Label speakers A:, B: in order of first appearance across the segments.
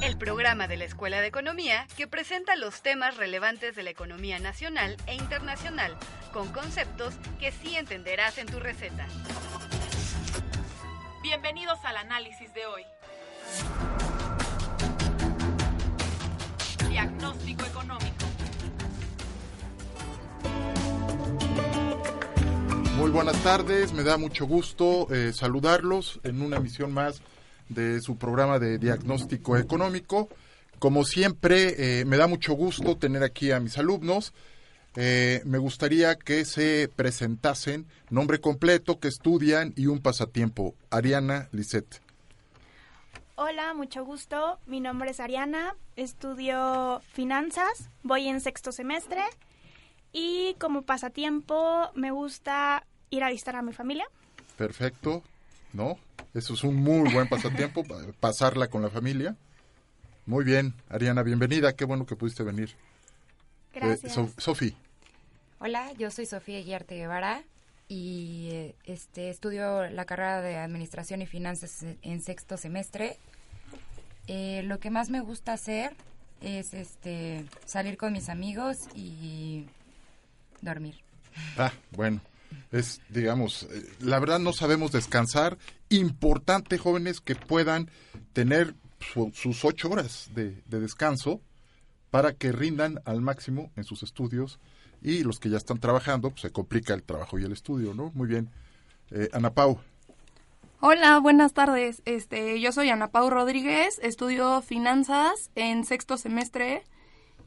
A: El programa de la Escuela de Economía que presenta los temas relevantes de la economía nacional e internacional, con conceptos que sí entenderás en tu receta.
B: Bienvenidos al análisis de hoy. Diagnóstico Económico.
C: Muy buenas tardes, me da mucho gusto eh, saludarlos en una emisión más de su programa de diagnóstico económico. Como siempre, eh, me da mucho gusto tener aquí a mis alumnos. Eh, me gustaría que se presentasen nombre completo, que estudian y un pasatiempo. Ariana Lisset.
D: Hola, mucho gusto. Mi nombre es Ariana, estudio finanzas, voy en sexto semestre y como pasatiempo me gusta ir a visitar a mi familia.
C: Perfecto, ¿no? Eso es un muy buen pasatiempo, pasarla con la familia. Muy bien, Ariana, bienvenida. Qué bueno que pudiste venir.
D: Gracias.
C: Eh, Sofi.
E: Hola, yo soy Sofía Guiarte Guevara y eh, este estudio la carrera de Administración y Finanzas en sexto semestre. Eh, lo que más me gusta hacer es este salir con mis amigos y dormir.
C: Ah, bueno es, digamos, eh, la verdad no sabemos descansar. Importante, jóvenes, que puedan tener sus ocho horas de, descanso para que rindan al máximo en sus estudios y los que ya están trabajando, pues se complica el trabajo y el estudio, ¿no? Muy bien. Eh, Ana Pau.
F: Hola, buenas tardes. Este, yo soy Ana Pau Rodríguez, estudio finanzas en sexto semestre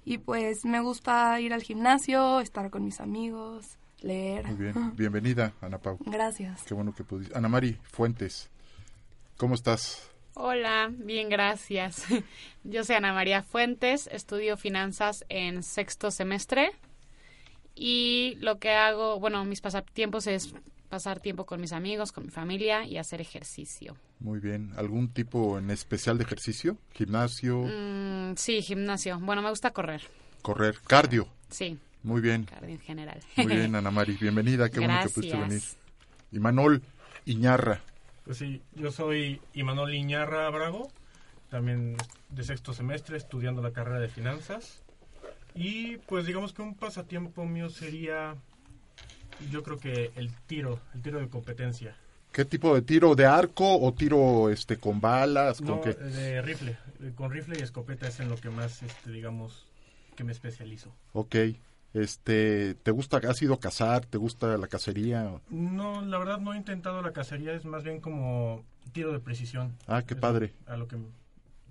F: y pues me gusta ir al gimnasio, estar con mis amigos, leer.
C: Muy bien, bienvenida Ana Pau.
F: Gracias.
C: Qué bueno que pudiste. Ana Mari Fuentes, ¿cómo estás?
G: Hola, bien, gracias. Yo soy Ana María Fuentes, estudio finanzas en sexto semestre y lo que hago, bueno, mis pasatiempos es pasar tiempo con mis amigos, con mi familia y hacer ejercicio.
C: Muy bien. ¿Algún tipo en especial de ejercicio? ¿Gimnasio?
G: Mm, sí, gimnasio. Bueno, me gusta correr.
C: Correr. ¿Cardio?
G: Sí.
C: Muy bien.
G: En general.
C: Muy bien, Ana Mari. Bienvenida. Qué bueno que pudiste venir. Imanol Iñarra.
H: Pues sí, yo soy Imanol Iñarra Brago, también de sexto semestre, estudiando la carrera de finanzas. Y pues digamos que un pasatiempo mío sería, yo creo que el tiro, el tiro de competencia.
C: ¿Qué tipo de tiro? ¿De arco o tiro este con balas? ¿Con
H: no, de rifle. Con rifle y escopeta es en lo que más, este, digamos, que me especializo.
C: Ok. Este, ¿te gusta, has ido a cazar? ¿Te gusta la cacería?
H: No, la verdad no he intentado la cacería, es más bien como tiro de precisión.
C: Ah, qué padre.
H: A lo que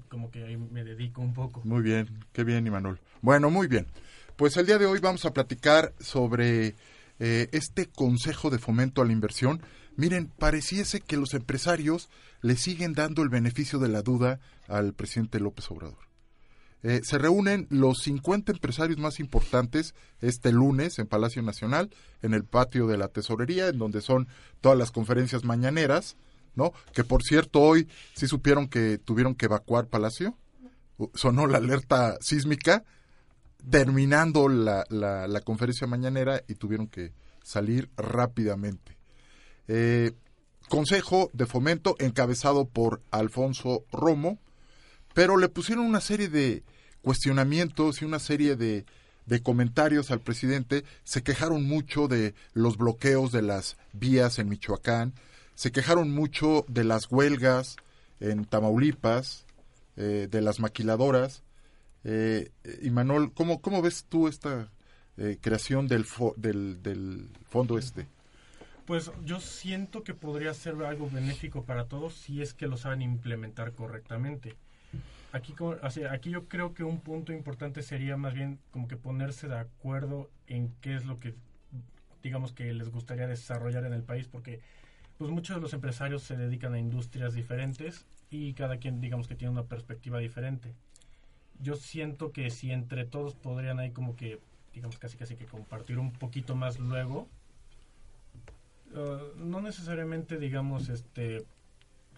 H: como que ahí me dedico un poco.
C: Muy bien, qué bien, Imanol. Bueno, muy bien. Pues el día de hoy vamos a platicar sobre eh, este Consejo de Fomento a la Inversión. Miren, pareciese que los empresarios le siguen dando el beneficio de la duda al presidente López Obrador. Eh, se reúnen los 50 empresarios más importantes este lunes en Palacio Nacional, en el patio de la Tesorería, en donde son todas las conferencias mañaneras, ¿no? Que por cierto, hoy sí supieron que tuvieron que evacuar Palacio. Sonó la alerta sísmica, terminando la, la, conferencia mañanera y tuvieron que salir rápidamente. Eh, Consejo de Fomento encabezado por Alfonso Romo, pero le pusieron una serie de cuestionamientos y una serie de, comentarios al presidente. Se quejaron mucho de los bloqueos de las vías en Michoacán, se quejaron mucho de las huelgas en Tamaulipas, eh, de las maquiladoras. Eh, y Manuel, ¿cómo, ¿cómo ves tú esta eh, creación del, del, del fondo este?
H: Pues yo siento que podría ser algo benéfico para todos si es que lo saben implementar correctamente. Aquí, como- o sea, aquí yo creo que un punto importante sería más bien como que ponerse de acuerdo en qué es lo que digamos que les gustaría desarrollar en el país porque pues muchos de los empresarios se dedican a industrias diferentes y cada quien digamos que tiene una perspectiva diferente. Yo siento que si entre todos podrían ahí como que digamos casi casi que compartir un poquito más luego Uh, no necesariamente digamos este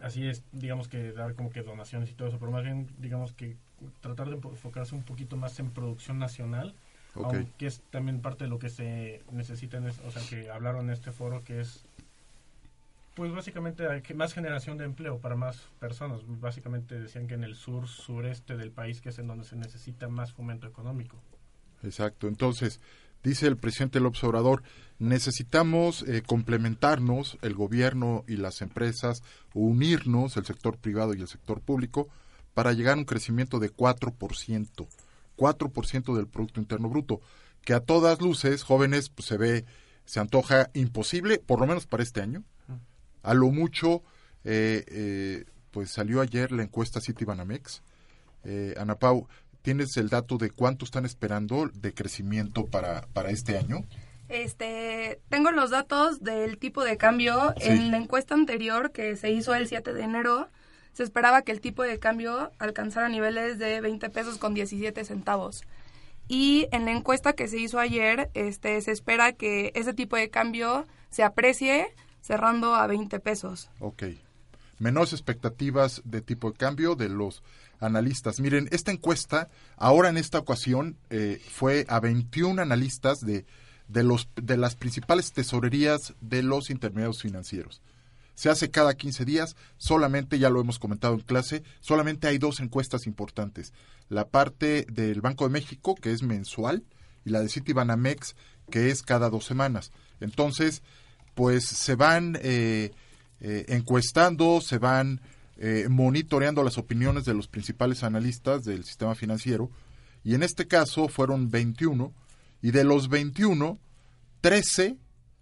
H: así es digamos que dar como que donaciones y todo eso pero más bien digamos que tratar de enfocarse un poquito más en producción nacional aunque es también parte de lo que se necesita en es- o sea que hablaron en este foro que es pues básicamente que más generación de empleo para más personas. Básicamente decían que en el sur sureste del país que es en donde se necesita más fomento económico.
C: Exacto. Entonces, dice el presidente López Obrador, necesitamos eh, complementarnos, el gobierno y las empresas, unirnos, el sector privado y el sector público, para llegar a un crecimiento de 4%. 4% del Producto Interno Bruto, que a todas luces, jóvenes, pues se ve, se antoja imposible, por lo menos para este año. A lo mucho, eh, eh, pues salió ayer la encuesta Citibanamex. Eh, Ana Pau, ¿tienes el dato de cuánto están esperando de crecimiento para, para este año?
F: Este, tengo los datos del tipo de cambio.
C: Sí.
F: En la encuesta anterior que se hizo el 7 de enero, se esperaba que el tipo de cambio alcanzara niveles de 20 pesos con 17 centavos. Y en la encuesta que se hizo ayer, este, se espera que ese tipo de cambio se aprecie cerrando a 20 pesos.
C: Ok. Menores expectativas de tipo de cambio de los analistas. Miren, esta encuesta, ahora en esta ocasión, eh, fue a 21 analistas de, de, los, de las principales tesorerías de los intermediarios financieros. Se hace cada 15 días, solamente, ya lo hemos comentado en clase, solamente hay dos encuestas importantes. La parte del Banco de México, que es mensual, y la de Citibanamex, que es cada dos semanas. Entonces, pues se van eh, eh, encuestando, se van eh, monitoreando las opiniones de los principales analistas del sistema financiero, y en este caso fueron 21, y de los 21, 13,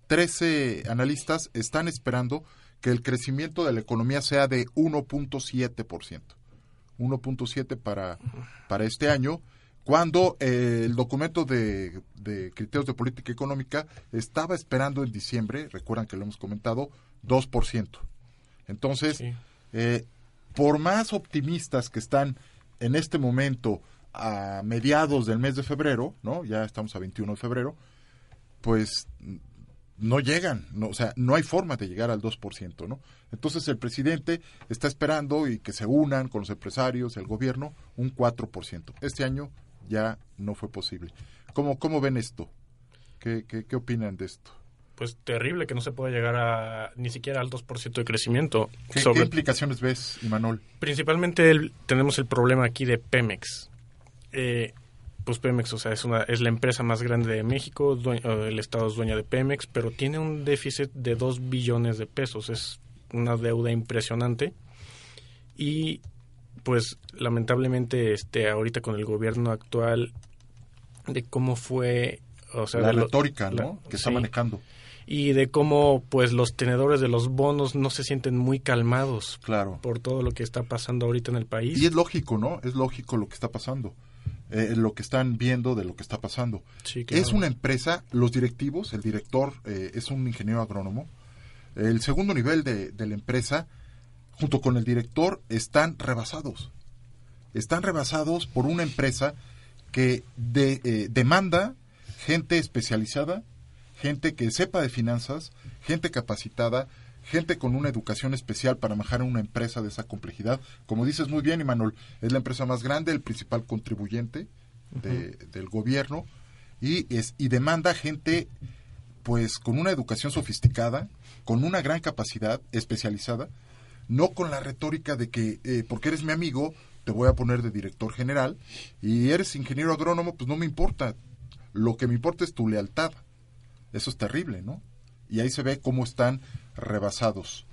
C: 13 analistas están esperando que el crecimiento de la economía sea de 1.7%. 1.7 para, para este año, cuando eh, el documento de, de criterios de política económica estaba esperando en diciembre, recuerdan que lo hemos comentado, 2%. Entonces. Eh, por más optimistas que están en este momento a mediados del mes de febrero, ¿no? Ya estamos a 21 de febrero, pues no llegan, o sea, no hay forma de llegar al 2%, ¿no? Entonces el presidente está esperando y que se unan con los empresarios, el gobierno, un 4%. Este año ya no fue posible. ¿Cómo, cómo ven esto? ¿Qué, qué, qué opinan de esto?
I: Pues terrible que no se pueda llegar a ni siquiera al 2% de crecimiento.
C: ¿Qué, qué implicaciones ves, Imanol?
I: Principalmente el- tenemos el problema aquí de Pemex. Eh, pues Pemex, o sea, es, una, es la empresa más grande de México, due- eh, el Estado es dueña de Pemex, pero tiene un déficit de 2 billones de pesos, es una deuda impresionante. Y pues lamentablemente este ahorita con el gobierno actual de cómo fue o sea
C: la retórica,
I: la-
C: ¿no? Que está
I: sí.
C: manejando.
I: Y de cómo pues los tenedores de los bonos no se sienten muy calmados
C: Claro.
I: por todo lo que está pasando ahorita en el país.
C: Y es lógico, ¿no? Es lógico lo que está pasando. Eh, lo que están viendo de lo que está pasando.
I: Sí, claro.
C: Es una empresa, los directivos, el director eh, es un ingeniero agrónomo. El segundo nivel de, de la empresa, junto con el director, están rebasados. Están rebasados por una empresa que de- eh, demanda gente especializada, gente que sepa de finanzas, gente capacitada, gente con una educación especial para manejar una empresa de esa complejidad. Como dices muy bien, Imanol, es la empresa más grande, el principal contribuyente de- del gobierno y, es, y demanda gente pues con una educación sofisticada, con una gran capacidad especializada, no con la retórica de que eh, porque eres mi amigo te voy a poner de director general y eres ingeniero agrónomo, pues no me importa. Lo que me importa es tu lealtad. Eso es terrible, ¿no? Y ahí se ve cómo están rebasados.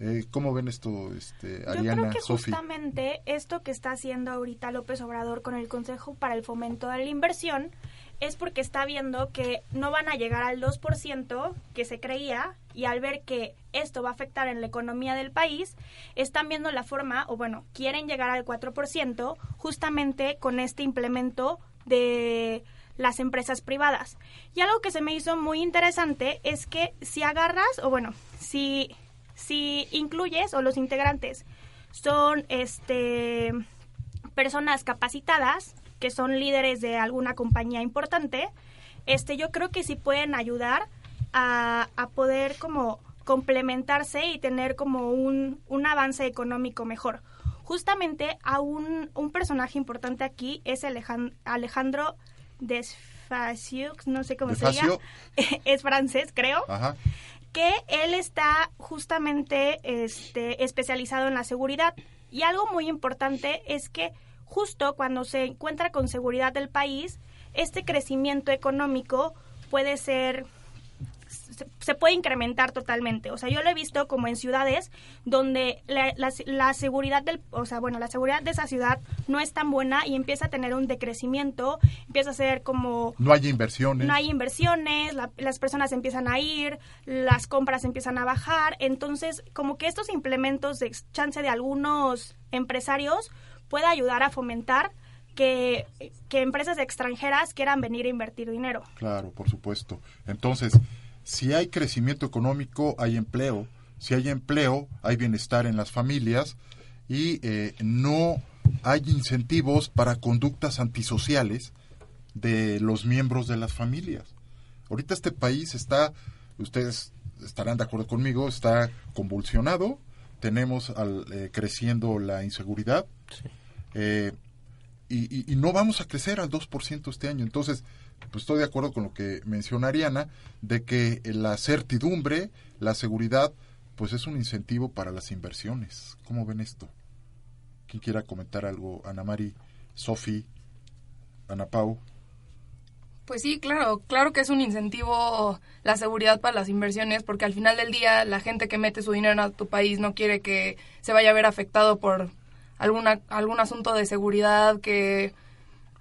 C: Eh, ¿Cómo ven esto, este,
D: Yo
C: Ariana,
D: creo que justamente esto que está haciendo ahorita López Obrador con el Consejo para el Fomento de la Inversión es porque está viendo que no van a llegar al 2% que se creía y al ver que esto va a afectar en la economía del país, están viendo la forma, o bueno, quieren llegar al 4% justamente con este implemento de las empresas privadas. Y algo que se me hizo muy interesante es que si agarras, o bueno, si, si incluyes o los integrantes son este personas capacitadas, que son líderes de alguna compañía importante, este, yo creo que sí pueden ayudar a, a poder como complementarse y tener como un, un avance económico mejor. Justamente a un, un personaje importante aquí es Alejandro, Desfacieux, no sé cómo se llama, es francés creo,
C: Ajá.
D: que él está justamente este, especializado en la seguridad. Y algo muy importante es que justo cuando se encuentra con seguridad del país, este crecimiento económico puede ser se, se puede incrementar totalmente. O sea, yo lo he visto como en ciudades donde la, la- la seguridad del, o sea, bueno, la seguridad de esa ciudad no es tan buena y empieza a tener un decrecimiento, empieza a ser como
C: No hay inversiones.
D: no hay inversiones, la- las personas empiezan a ir, las compras empiezan a bajar, entonces como que estos implementos de chance de algunos empresarios puede ayudar a fomentar que, que empresas extranjeras quieran venir a invertir dinero.
C: Claro, por supuesto. Entonces, si hay crecimiento económico, hay empleo. Si hay empleo, hay bienestar en las familias y eh, no hay incentivos para conductas antisociales de los miembros de las familias. Ahorita este país está, ustedes estarán de acuerdo conmigo, está convulsionado. Tenemos al, eh, creciendo la inseguridad. Eh, y, y- y no vamos a crecer al 2% este año. Entonces, pues estoy de acuerdo con lo que menciona Ariana, de que la certidumbre, la seguridad, pues es un incentivo para las inversiones. ¿Cómo ven esto? ¿Quién quiera comentar algo? Ana Mari, Sofi, Ana Pau.
F: Pues sí, claro, claro que es un incentivo la seguridad para las inversiones, porque al final del día la gente que mete su dinero a tu país no quiere que se vaya a ver afectado por alguna, algún asunto de seguridad, que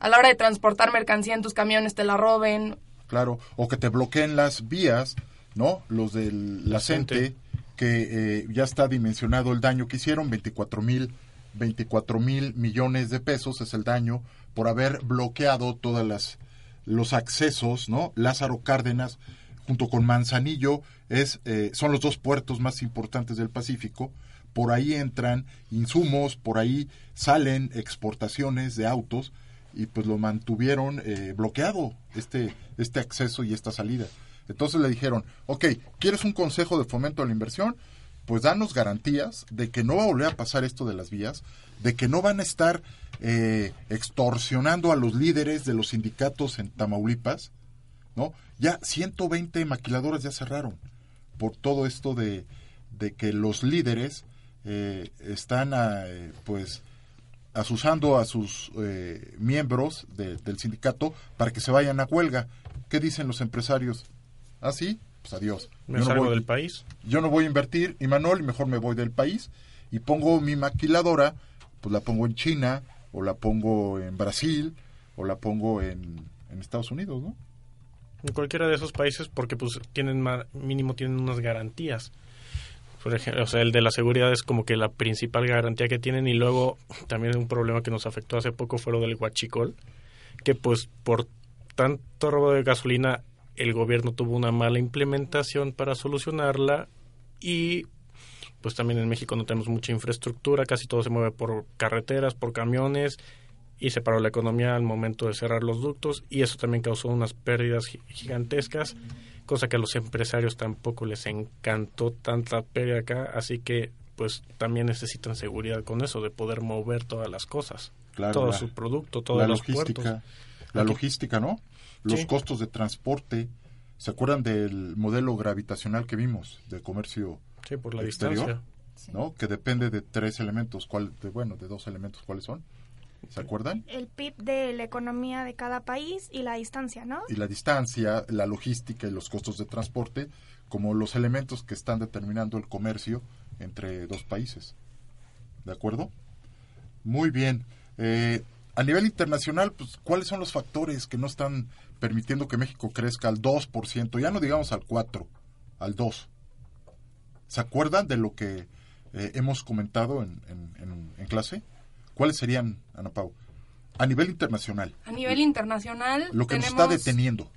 F: a la hora de transportar mercancía en tus camiones te la roben.
C: Claro, o que te bloqueen las vías, ¿no? Los de la CENTE, que eh, ya está dimensionado el daño que hicieron, 24 mil 24 mil millones de pesos es el daño por haber bloqueado todas las los accesos, ¿no? Lázaro Cárdenas junto con Manzanillo es eh, son los dos puertos más importantes del Pacífico. Por ahí entran insumos, por ahí salen exportaciones de autos y pues lo mantuvieron eh, bloqueado este este acceso y esta salida. Entonces le dijeron, ok, ¿quieres un consejo de fomento a la inversión? Pues danos garantías de que no va a volver a pasar esto de las vías, de que no van a estar eh, extorsionando a los líderes de los sindicatos en Tamaulipas, ¿no? Ya 120 maquiladoras ya cerraron por todo esto de, de que los líderes eh, están, ah, eh, pues, asusando a sus eh, miembros de- del sindicato para que se vayan a huelga. ¿Qué dicen los empresarios? ¿Ah, sí? Pues adiós.
I: Me
C: Yo no
I: salgo
C: voy-
I: del país.
C: Yo no voy a invertir, y Manuel, mejor me voy del país y pongo mi maquiladora, pues la pongo en China, o la pongo en Brasil, o la pongo en, en Estados Unidos, ¿no?
I: En cualquiera de esos países porque pues tienen mínimo tienen unas garantías. Por ejemplo, o sea, el de la seguridad es como que la principal garantía que tienen y luego también un problema que nos afectó hace poco fue lo del huachicol, que pues por tanto robo de gasolina el gobierno tuvo una mala implementación para solucionarla y pues también en México no tenemos mucha infraestructura, casi todo se mueve por carreteras, por camiones y se paró la economía al momento de cerrar los ductos y eso también causó unas pérdidas gi- gigantescas, cosa que a los empresarios tampoco les encantó tanta pérdida acá, así que pues también necesitan seguridad con eso de poder mover todas las cosas,
C: Claro,
I: todo
C: la-
I: su producto, todos
C: la
I: los
C: logística,
I: puertos.
C: la
I: Aquí-
C: logística, ¿no? Los
I: Sí.
C: costos de transporte. ¿Se acuerdan del modelo gravitacional que vimos de comercio
I: Sí, por la
C: exterior?
I: distancia.
C: ¿No? Que depende de tres elementos, ¿cuál, de, bueno, de dos elementos, ¿cuáles son? ¿Se acuerdan?
D: El PIB de la economía de cada país y la distancia, ¿no?
C: y la distancia, la logística y los costos de transporte como los elementos que están determinando el comercio entre dos países. ¿De acuerdo? Muy bien. Eh, A nivel internacional, pues, ¿cuáles son los factores que no están permitiendo que México crezca al 2%? Ya no digamos al 4%, al 2%. ¿Se acuerdan de lo que eh, hemos comentado en, en- en- en clase? ¿Cuáles serían, Ana Pau? A nivel internacional,
F: A nivel internacional,
C: lo que nos
F: tenemos
C: está deteniendo,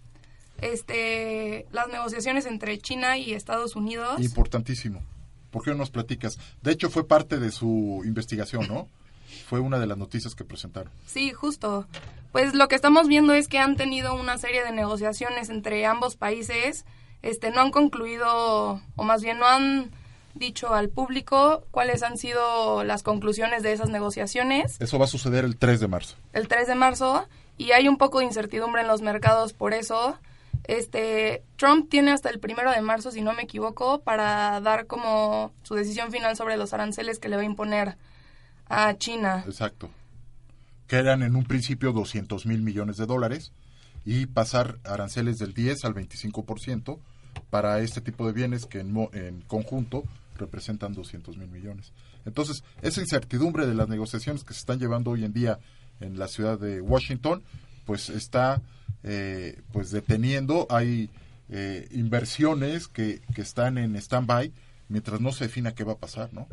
F: este, las negociaciones entre China y Estados Unidos.
C: importantísimo. ¿Por qué no nos platicas? De hecho, fue parte de su investigación, ¿no? Fue una de las noticias que presentaron.
F: Sí, justo. Pues lo que estamos viendo es que han tenido una serie de negociaciones entre ambos países. Este, no han concluido, o más bien no han dicho al público cuáles han sido las conclusiones de esas negociaciones
C: Eso va a suceder el 3 de marzo.
F: el 3 de marzo y hay un poco de incertidumbre en los mercados por eso. Este, Trump tiene hasta el primero de marzo, si no me equivoco, para dar como su decisión final sobre los aranceles que le va a imponer a China.
C: Exacto. Que eran en un principio 200 mil millones de dólares y pasar aranceles del 10 al 25% para este tipo de bienes que en, mo- en conjunto representan 200 mil millones. Entonces, esa incertidumbre de las negociaciones que se están llevando hoy en día en la ciudad de Washington, pues está eh, pues deteniendo. Hay eh, inversiones que, que están en stand-by mientras no se defina qué va a pasar, ¿no?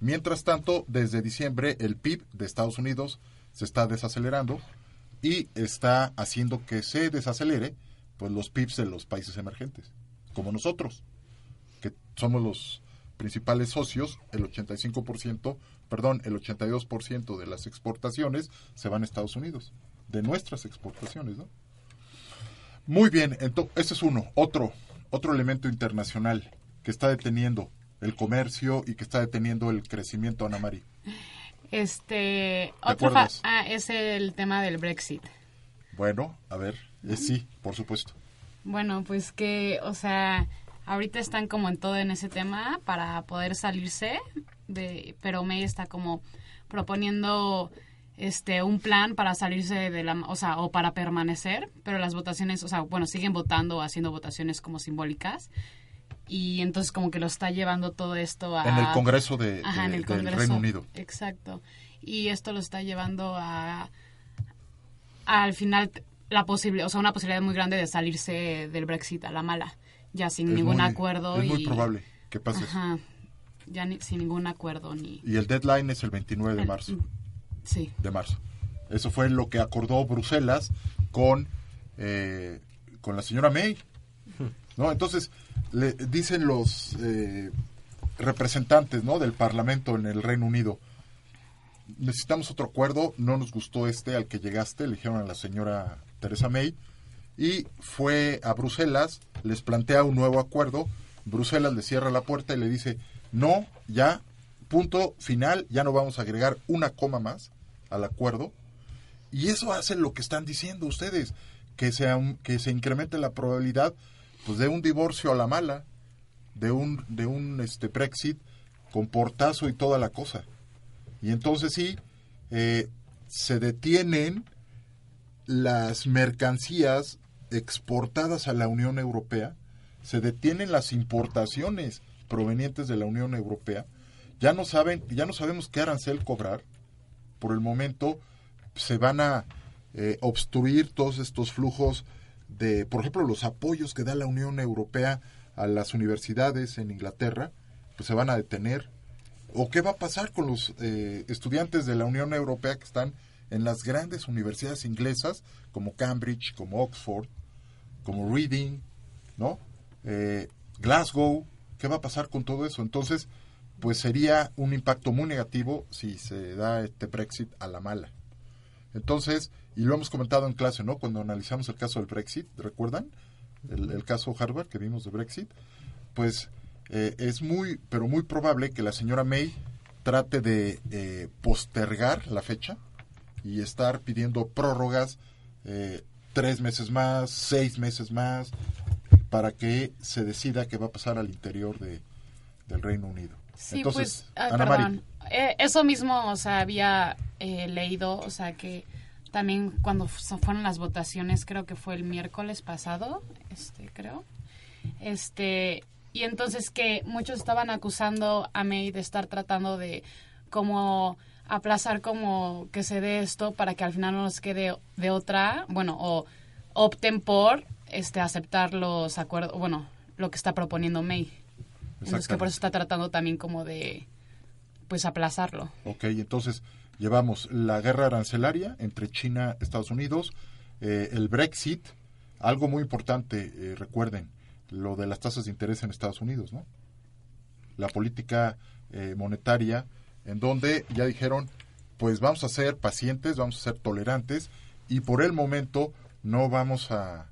C: Mientras tanto, desde diciembre el PIB de Estados Unidos se está desacelerando y está haciendo que se desacelere pues los PIBs de los países emergentes, como nosotros, que somos los principales socios, el 85%, perdón, el 82% de las exportaciones se van a Estados Unidos, de nuestras exportaciones, ¿no? Muy bien, entonces, ese es uno, otro, otro elemento internacional que está deteniendo el comercio y que está deteniendo el crecimiento, Ana Mari.
G: Este, otro ah, es el tema del Brexit.
C: Bueno, a ver, eh, sí, por supuesto.
G: Bueno, pues que, o sea, ahorita están como en todo en ese tema para poder salirse de, pero May está como proponiendo este un plan para salirse de la, o sea, o para permanecer, pero las votaciones, o sea, bueno, siguen votando o haciendo votaciones como simbólicas y entonces como que lo está llevando todo esto a
C: En el Congreso de-
G: Ajá,
C: de-
G: en el
C: del. Reino Unido.
G: Exacto. Y esto lo está llevando a al final la posibilidad, o sea, una posibilidad muy grande de salirse del Brexit a la mala, ya sin
C: Es
G: ningún
C: muy-
G: acuerdo.
C: es muy
G: y-
C: probable que pase.
G: Ajá, ya ni- sin ningún acuerdo ni...
C: Y el deadline es el 29 de
G: El-
C: marzo.
G: Sí.
C: De marzo. Eso fue lo que acordó Bruselas con, eh, con la señora May. ¿no? Entonces, le dicen los eh, representantes ¿no? del Parlamento en el Reino Unido, necesitamos otro acuerdo, no nos gustó este al que llegaste, le dijeron a la señora Teresa May, y fue a Bruselas, les plantea un nuevo acuerdo, Bruselas le cierra la puerta y le dice, no, ya, punto final, ya no vamos a agregar una coma más al acuerdo, y eso hace lo que están diciendo ustedes, que se, que se incremente la probabilidad pues de un divorcio a la mala, de un, de un este Brexit con portazo y toda la cosa. Y entonces sí, eh, se detienen las mercancías exportadas a la Unión Europea, se detienen las importaciones provenientes de la Unión Europea, ya no saben, ya no sabemos qué arancel cobrar, por el momento se van a eh, obstruir todos estos flujos de, por ejemplo, los apoyos que da la Unión Europea a las universidades en Inglaterra, pues se van a detener. ¿O qué va a pasar con los eh, estudiantes de la Unión Europea que están en las grandes universidades inglesas, como Cambridge, como Oxford, como Reading, ¿no? Eh, Glasgow, ¿qué va a pasar con todo eso? Entonces, pues sería un impacto muy negativo si se da este Brexit a la mala. Entonces, y lo hemos comentado en clase, ¿no? Cuando analizamos el caso del Brexit, ¿recuerdan? El, caso Harvard que vimos de Brexit, pues eh, es muy, pero muy probable que la señora May trate de eh, postergar la fecha y estar pidiendo prórrogas eh, tres meses más, seis meses más, para que se decida qué va a pasar al interior de, del Reino Unido.
G: Sí,
C: Entonces,
G: pues,
C: Ana
G: perdón. Eh, eso mismo, o sea, había eh, leído, o sea, que también cuando fu- fueron las votaciones, creo que fue el miércoles pasado, este, creo, este, y entonces que muchos estaban acusando a May de estar tratando de como aplazar como que se dé esto para que al final no nos quede de otra, bueno, o opten por este aceptar los acuerdos, bueno, lo que está proponiendo May. Entonces que por eso está tratando también como de pues aplazarlo.
C: Ok, entonces llevamos la guerra arancelaria entre China y Estados Unidos, eh, el Brexit, algo muy importante, eh, recuerden, lo de las tasas de interés en Estados Unidos, ¿no? La política eh, monetaria, en donde ya dijeron, pues vamos a ser pacientes, vamos a ser tolerantes y por el momento no vamos a,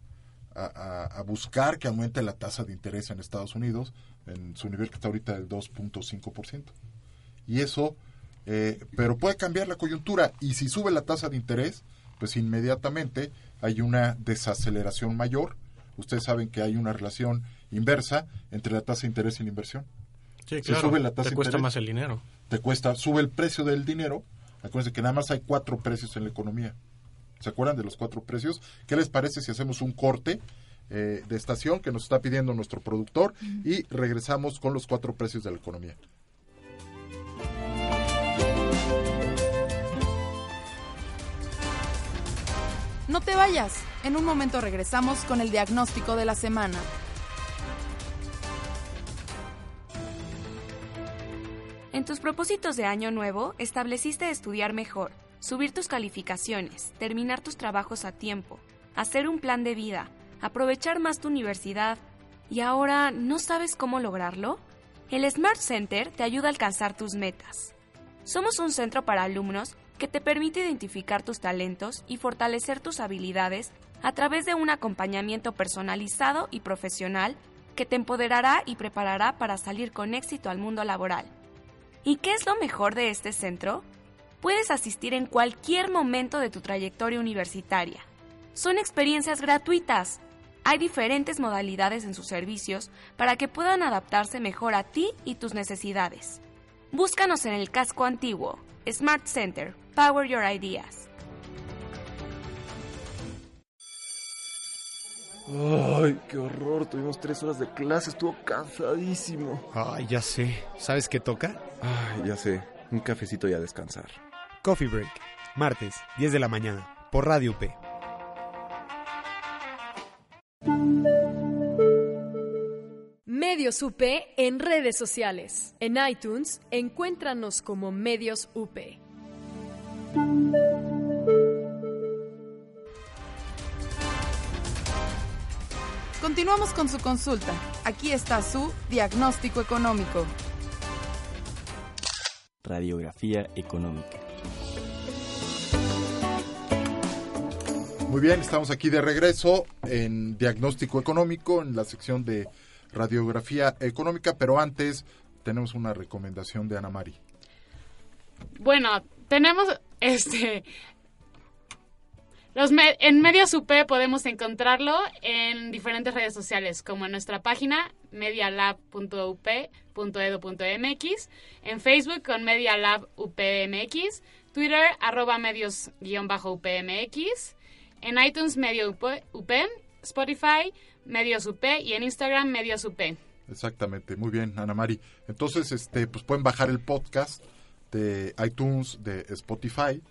C: buscar que aumente la tasa de interés en Estados Unidos en su nivel que está ahorita del 2.5%. Y eso, eh, pero puede cambiar la coyuntura y si sube la tasa de interés, pues inmediatamente hay una desaceleración mayor. Ustedes saben que hay una relación inversa entre la tasa de interés y la inversión.
I: Sí, claro. sube la tasa te cuesta más el dinero.
C: Te cuesta, sube el precio del dinero. Acuérdense que nada más hay cuatro precios en la economía. ¿Se acuerdan de los cuatro precios? ¿Qué les parece si hacemos un corte eh, de estación que nos está pidiendo nuestro productor y regresamos con los cuatro precios de la economía?
J: No te vayas. En un momento regresamos con el diagnóstico de la semana.
K: En tus propósitos de año nuevo, estableciste estudiar mejor, subir tus calificaciones, terminar tus trabajos a tiempo, hacer un plan de vida, aprovechar más tu universidad, y ahora no sabes cómo lograrlo? El Smart Center te ayuda a alcanzar tus metas. Somos un centro para alumnos que te permite identificar tus talentos y fortalecer tus habilidades a través de un acompañamiento personalizado y profesional que te empoderará y preparará para salir con éxito al mundo laboral. ¿Y qué es lo mejor de este centro? Puedes asistir en cualquier momento de tu trayectoria universitaria. Son experiencias gratuitas. Hay diferentes modalidades en sus servicios para que puedan adaptarse mejor a ti y tus necesidades. Búscanos en el casco antiguo, Smart Center, Power Your Ideas.
L: Ay, qué horror. Tuvimos tres horas de clase. Estuvo cansadísimo.
M: Ay, ya sé. ¿Sabes qué toca?
L: Ay, ya sé. Un cafecito y a descansar.
M: Coffee Break. Martes, 10 de la mañana. Por Radio UP.
K: Medios UP en redes sociales. En iTunes, encuéntranos como Medios UP.
J: Continuamos con su consulta. Aquí está su diagnóstico económico.
N: Radiografía económica.
C: Muy bien, estamos aquí de regreso en diagnóstico económico, en la sección de radiografía económica, pero antes tenemos una recomendación de Ana Mari.
G: Bueno, tenemos este los en Medios UP podemos encontrarlo en diferentes redes sociales, como en nuestra página en Facebook con Medialab UPMX, Twitter arroba medios-upmx, en iTunes Medio UP, Spotify Medios UP y en Instagram Medios UP.
C: Exactamente, muy bien, Ana Mari. Entonces, este, pues pueden bajar el podcast de iTunes, de Spotify,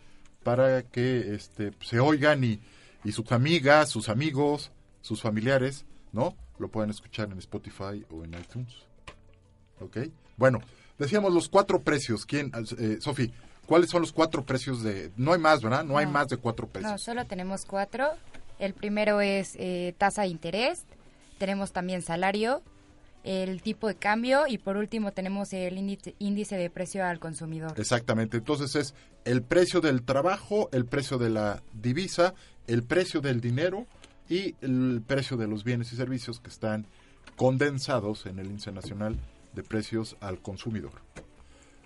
C: para que este, se oigan y, y sus amigas, sus amigos, sus familiares, ¿no? Lo puedan escuchar en Spotify o en iTunes. ¿Ok? Bueno, decíamos los cuatro precios. ¿Quién, eh, Sofi, cuáles son los cuatro precios de... No hay más, ¿verdad? No, hay más de cuatro precios.
E: No, solo tenemos cuatro. El primero es eh, tasa de interés. Tenemos también salario, el tipo de cambio y por último tenemos el índice, de precio al consumidor.
C: Exactamente, entonces es el precio del trabajo, el precio de la divisa, el precio del dinero y el precio de los bienes y servicios que están condensados en el índice nacional de precios al consumidor.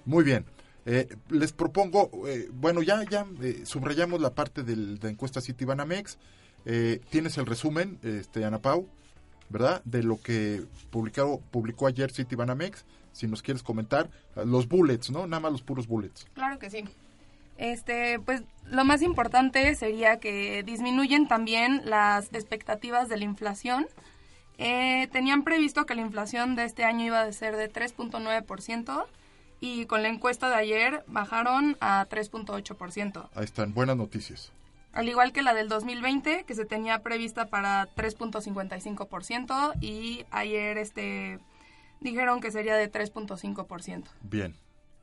C: Muy bien, eh, les propongo, eh, bueno, ya, ya eh, subrayamos la parte de la encuesta Citibanamex, tienes el resumen, este, Ana Pau, ¿verdad? De lo que publicó, publicó ayer Citibanamex. Si nos quieres comentar, los bullets, ¿no? Nada más los puros bullets.
F: Claro que sí. Este, pues lo más importante sería que disminuyen también las expectativas de la inflación. Eh, tenían previsto que la inflación de este año iba a ser de 3.9% y con la encuesta de ayer bajaron a 3.8%.
C: Ahí están, buenas noticias.
F: Al igual que la del 2020, que se tenía prevista para 3.55% y ayer este dijeron que sería de 3.5%.
C: Bien.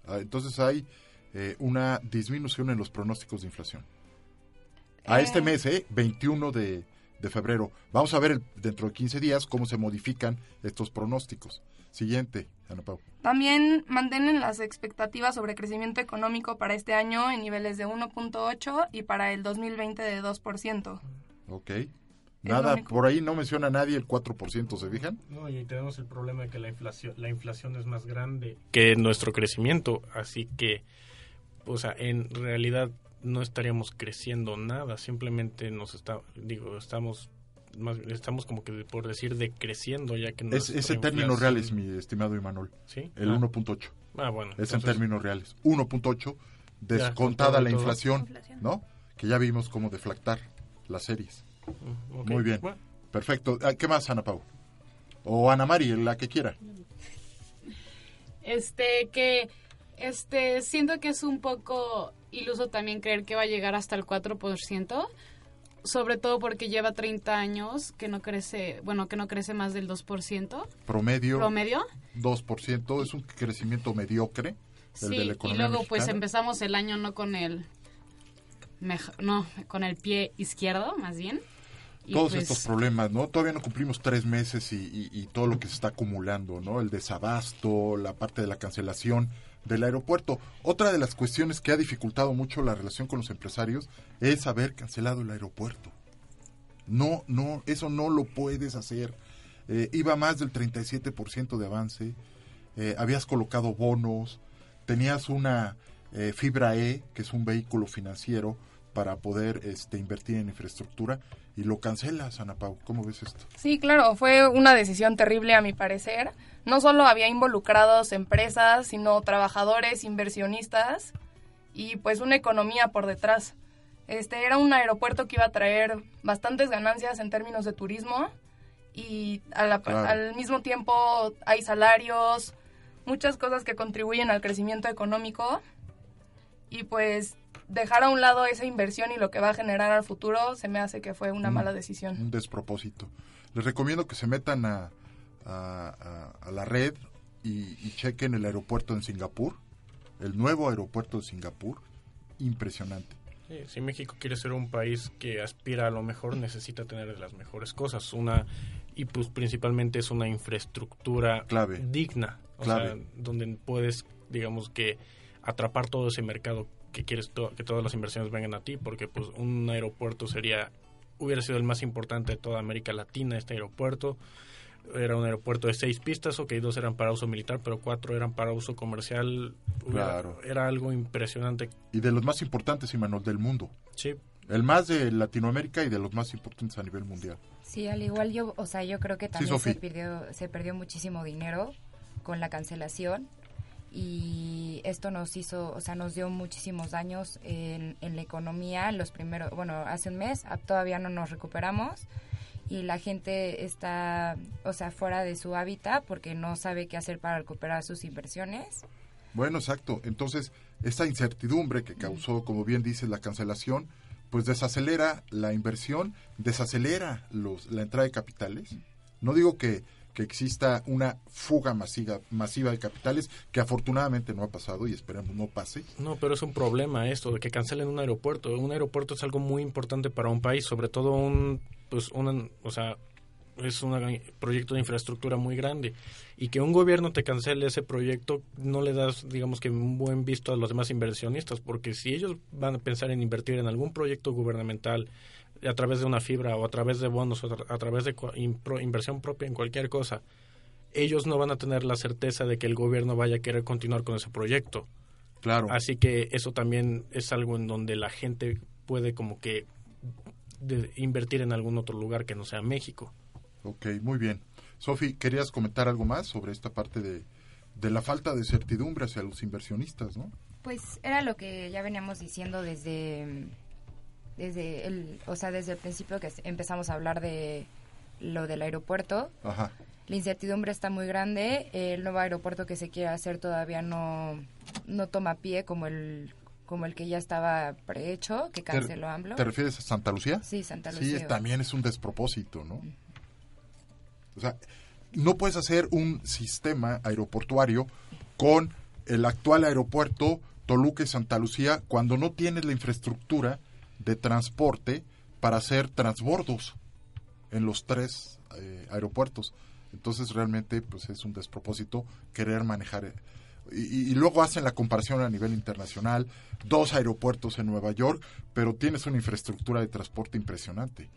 C: Ah, Entonces hay eh, una disminución en los pronósticos de inflación. A este
F: Eh.
C: mes, ¿eh? 21 de, de febrero. Vamos a ver el- dentro de 15 días cómo se modifican estos pronósticos. Siguiente, Ana Pau.
F: También mantienen las expectativas sobre crecimiento económico para este año en niveles de 1.8 y para el 2020 de 2%.
C: Ok. Nada, por ahí no menciona nadie el 4%, ¿se fijan?
H: No, y tenemos el problema de que la inflación, la inflación es más grande.
I: que nuestro crecimiento, así que, o sea, en realidad no estaríamos creciendo nada, simplemente nos está, digo, estamos más, estamos como que por decir decreciendo ya que
C: Es,
I: nuestra
C: es en términos
I: inflación-
C: reales, mi estimado Imanol.
I: ¿Sí?
C: El
I: Ah.
C: 1.8.
I: Ah, bueno,
C: Es en términos reales. 1.8
I: Ya,
C: descontada la inflación,
I: Inflación.
C: ¿no? Que ya vimos cómo deflactar las series.
I: Mm.
C: Muy bien.
I: Bueno.
C: Perfecto. Ah, ¿Qué más, Ana Pau? O Ana Mari, la que quiera.
G: Este, que, este, siento que es un poco iluso también creer que va a llegar hasta el 4%, sobre todo porque lleva 30 años que no crece, bueno, que no crece más del 2%.
C: Promedio.
G: ¿Promedio?
C: 2%. Es un crecimiento mediocre. El
G: Sí,
C: de la
G: y
C: economía
G: luego pues empezamos el año no con el, mejo- no, con el pie izquierdo, más bien. Y,
C: Todos
G: pues,
C: estos problemas, ¿no? Todavía no cumplimos tres meses y, y- y todo lo que se está acumulando, ¿no? El desabasto, la parte de la cancelación del aeropuerto. Otra de las cuestiones que ha dificultado mucho la relación con los empresarios es haber cancelado el aeropuerto. No, no, eso no lo puedes hacer. Eh, iba más del 37% de avance, eh, habías colocado bonos, tenías una eh, fibra E, que es un vehículo financiero para poder este, invertir en infraestructura, y lo cancelas, Ana Pau. ¿Cómo ves esto?
F: Sí, claro, fue una decisión terrible a mi parecer. No solo había involucrados empresas, sino trabajadores, inversionistas y pues una economía por detrás. Este era un aeropuerto que iba a traer bastantes ganancias en términos de turismo y a la-
O: Claro.
F: al mismo tiempo hay salarios, muchas cosas que contribuyen al crecimiento económico y pues dejar a un lado esa inversión y lo que va a generar al futuro se me hace que fue una
C: Mm.
F: mala decisión.
C: Un despropósito. Les recomiendo que se metan a, a- a- a la red y, y chequen el aeropuerto en Singapur, el nuevo aeropuerto de Singapur. Impresionante.
I: Sí, si México quiere ser un país que aspira a lo mejor, necesita tener de las mejores cosas. Una y pues principalmente es una infraestructura
C: Clave.
I: digna, o
C: Clave.
I: sea, donde puedes, digamos que atrapar todo ese mercado que quieres to- que todas las inversiones vengan a ti, porque pues un aeropuerto sería hubiera sido el más importante de toda América Latina este aeropuerto. Era un aeropuerto de seis pistas, ok, dos eran para uso militar, pero cuatro eran para uso comercial. Hubiera-
C: Claro.
I: Era algo impresionante.
C: Y de los más importantes, Imanol, del mundo.
I: Sí.
C: El más de Latinoamérica y de los más importantes a nivel mundial.
E: Sí, al igual yo, o sea, yo creo que
C: Sí,
E: también se
C: Sofi.
E: perdió, se perdió muchísimo dinero con la cancelación y esto nos hizo, o sea, nos dio muchísimos daños en, en la economía. Los primeros, bueno, hace un mes ah, todavía no nos recuperamos y la gente está, o sea, fuera de su hábitat porque no sabe qué hacer para recuperar sus inversiones.
C: Bueno, exacto. Entonces, esta incertidumbre que causó, como bien dices, la cancelación, pues desacelera la inversión, desacelera los, la entrada de capitales. No digo que, que exista una fuga masiva, masiva de capitales, que afortunadamente no ha pasado y esperemos no pase.
I: No, pero es un problema esto de que cancelen un aeropuerto. Un aeropuerto es algo muy importante para un país, sobre todo un, pues, una, o sea, es un proyecto de infraestructura muy grande y que un gobierno te cancele ese proyecto no le das, digamos que un buen visto a los demás inversionistas, porque si ellos van a pensar en invertir en algún proyecto gubernamental a través de una fibra o a través de bonos o a, tra- a través de inversión propia en cualquier cosa, ellos no van a tener la certeza de que el gobierno vaya a querer continuar con ese proyecto.
C: Claro.
I: Así que eso también es algo en donde la gente puede como que de- invertir en algún otro lugar que no sea México.
C: Ok, muy bien. Sofi, ¿querías comentar algo más sobre esta parte de, de la falta de certidumbre hacia los inversionistas, no?
E: Pues era lo que ya veníamos diciendo desde desde el, o sea, desde el principio que empezamos a hablar de lo del aeropuerto.
C: Ajá.
E: La incertidumbre está muy grande. El nuevo aeropuerto que se quiere hacer todavía no, no toma pie como el como el que ya estaba prehecho, que canceló AMLO.
C: ¿Te refieres a Santa Lucía?
E: Sí, Santa
C: Sí,
E: Lucía.
C: es- también es un despropósito, ¿no? O sea, no puedes hacer un sistema aeroportuario con el actual aeropuerto Toluca y Santa Lucía cuando no tienes la infraestructura de transporte para hacer transbordos en los tres eh, aeropuertos. Entonces realmente pues es un despropósito querer manejar. eh, Y, y luego hacen la comparación a nivel internacional, dos aeropuertos en Nueva York, pero tienes una infraestructura de transporte impresionante,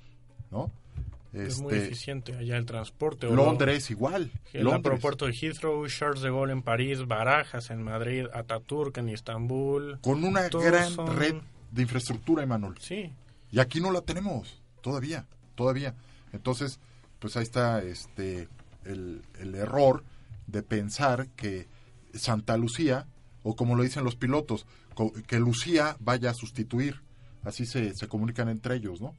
C: ¿no?
I: Es muy
C: Este,
I: eficiente allá el transporte.
C: Londres igual.
I: El
C: Londres.
I: aeropuerto de Heathrow, Charles de Gaulle en París, Barajas en Madrid, Ataturk en Estambul.
C: Con una gran
I: son-
C: red de infraestructura, Emanuel.
I: Sí.
C: Y aquí no la tenemos, todavía, todavía. Entonces, pues ahí está este el, el error de pensar que Santa Lucía, o como lo dicen los pilotos, que Lucía vaya a sustituir. Así se, se comunican entre ellos, ¿no?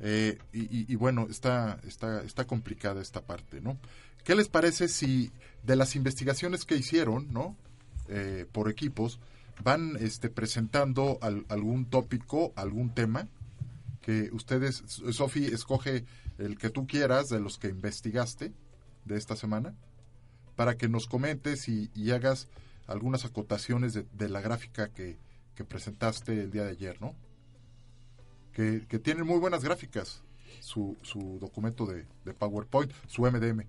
C: Eh, y, y- y bueno, está, está, está complicada esta parte, ¿no? ¿Qué les parece si de las investigaciones que hicieron, ¿no? Eh, por equipos, van este, presentando al- algún tópico, algún tema? que ustedes, Sofi, escoge el que tú quieras de los que investigaste de esta semana, para que nos comentes y, y hagas algunas acotaciones de, la gráfica que, presentaste el día de ayer, ¿no? Que, que tiene muy buenas gráficas, su, su documento de, de PowerPoint, su MDM.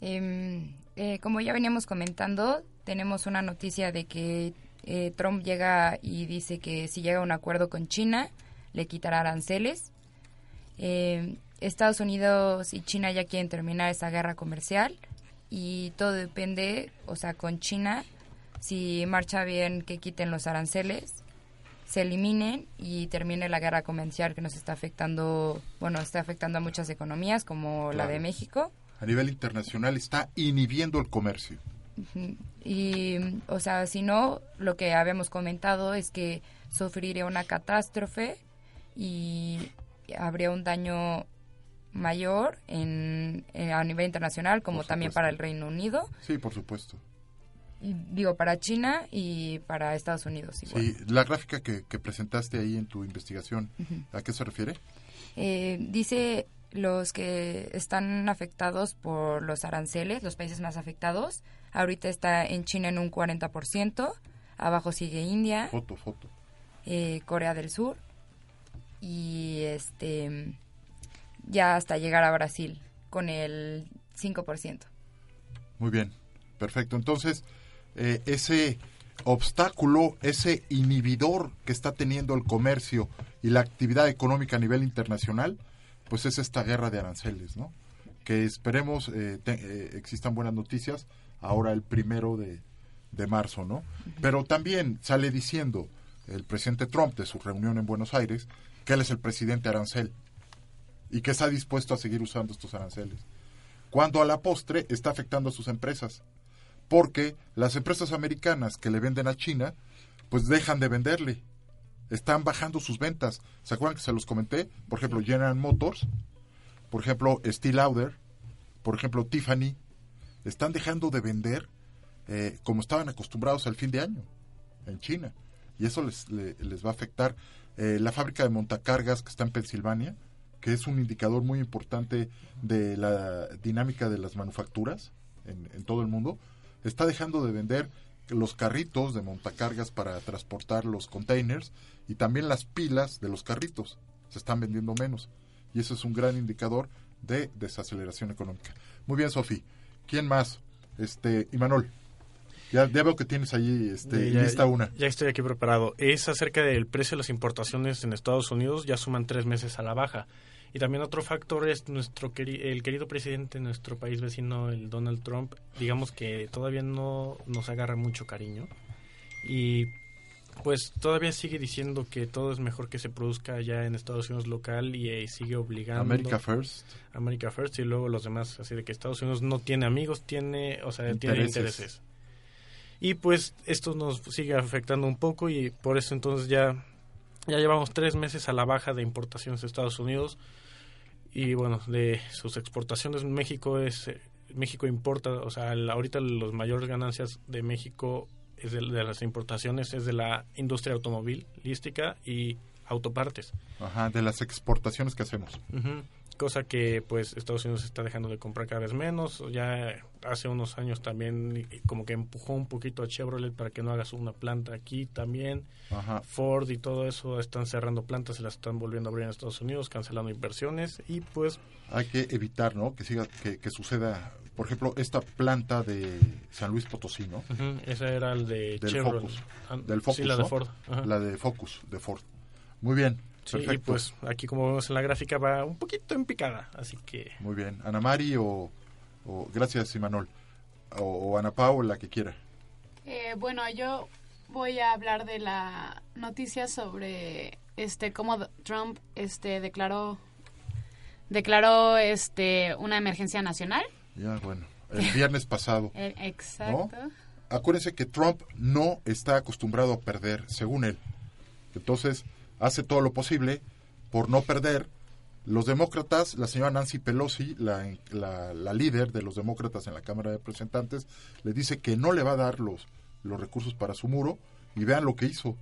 E: Em, eh, como ya veníamos comentando, tenemos una noticia de que eh, Trump llega y dice que si llega a un acuerdo con China, le quitará aranceles. Em, Estados Unidos y China ya quieren terminar esa guerra comercial y todo depende, o sea, con China, si marcha bien que quiten los aranceles, se eliminen y termine la guerra comercial que nos está afectando, bueno, está afectando a muchas economías como la de México.
C: A nivel internacional está inhibiendo el comercio.
E: Y, o sea, si no, lo que habíamos comentado es que sufriría una catástrofe y habría un daño mayor en, en- a nivel internacional, como también para el Reino Unido,
C: Sí, por supuesto.
E: y, digo, para China y para Estados Unidos igual.
C: Sí, la gráfica que, que presentaste ahí en tu investigación. ¿a qué se refiere?
E: Eh, dice los que están afectados por los aranceles, los países más afectados. Ahorita está en China en un 40%, abajo sigue India,
C: Foto, foto.
E: eh, Corea del Sur y este ya hasta llegar a Brasil con el 5%.
C: Muy bien, perfecto. Entonces, eh, ese obstáculo, ese inhibidor que está teniendo el comercio y la actividad económica a nivel internacional, pues es esta guerra de aranceles, ¿no? Que esperemos eh, te- eh, existan buenas noticias ahora el primero de, de marzo, ¿no? Pero también sale diciendo el presidente Trump de su reunión en Buenos Aires que él es el presidente arancel y que está dispuesto a seguir usando estos aranceles cuando a la postre está afectando a sus empresas. Porque las empresas americanas que le venden a China, pues dejan de venderle. Están bajando sus ventas. ¿Se acuerdan que se los comenté? Por ejemplo, General Motors, por ejemplo, Steel Lauder, por ejemplo, Tiffany, están dejando de vender eh, como estaban acostumbrados al fin de año en China. Y eso les, le- les va a afectar. Eh, la fábrica de montacargas que está en Pensilvania, que es un indicador muy importante de la dinámica de las manufacturas en, en todo el mundo, está dejando de vender los carritos de montacargas para transportar los containers y también las pilas de los carritos. Se están vendiendo menos. Y eso es un gran indicador de desaceleración económica. Muy bien, Sofi. ¿Quién más? Este, Imanol. Ya, ya veo que tienes ahí este,
I: ya-
C: lista una.
I: Ya estoy aquí preparado. Es acerca del precio de las importaciones en Estados Unidos. Ya suman tres meses a la baja. Y también otro factor es nuestro queri- el querido presidente de nuestro país vecino, el Donald Trump. Digamos que todavía no nos agarra mucho cariño. Y pues todavía sigue diciendo que todo es mejor que se produzca allá en Estados Unidos local y eh, sigue obligando
C: America First.
I: America First y luego los demás así de que Estados Unidos no tiene amigos tiene o sea tiene
C: Intereses.
I: intereses y pues esto nos sigue afectando un poco y por eso entonces ya ya llevamos tres meses a la baja de importaciones de Estados Unidos Y bueno, de sus exportaciones, México es México importa, o sea, ahorita los mayores ganancias de México es de, de las importaciones es de la industria automovilística y autopartes.
C: Ajá, de las exportaciones que hacemos.
I: Ujú. Cosa que pues Estados Unidos está dejando de comprar cada vez menos. Ya hace unos años también como que empujó un poquito a Chevrolet para que no hagas una planta aquí también.
C: Ajá.
I: Ford y todo eso están cerrando plantas, se las están volviendo a abrir en Estados Unidos, cancelando inversiones y pues
C: Hay que evitar, ¿no? Que siga, que, que suceda, por ejemplo, esta planta de San Luis Potosí, ¿no?
I: ujú, ese era el de
C: Del
I: Chevrolet.
C: Focus.
I: Ah,
C: Del Focus,
I: Sí, la de
C: ¿no?
I: Ford. Ajá.
C: La de Focus, de Ford. Muy bien,
I: Sí, y
C: perfecto.
I: pues aquí como vemos en la gráfica va un poquito en picada, así que
C: Muy bien. Ana Mari o, o- gracias, Imanol. O, o Ana Pau, la que quiera.
G: Eh, bueno, yo voy a hablar de la noticia sobre este cómo Trump este declaró declaró este una emergencia nacional.
C: Ya, bueno. El viernes pasado.
G: Exacto.
C: Acuérdense que Trump no está acostumbrado a perder, según él. Entonces, hace todo lo posible por no perder. Los demócratas, la señora Nancy Pelosi, la, la- la líder de los demócratas en la Cámara de Representantes, le dice que no le va a dar los, los recursos para su muro. Y vean lo que hizo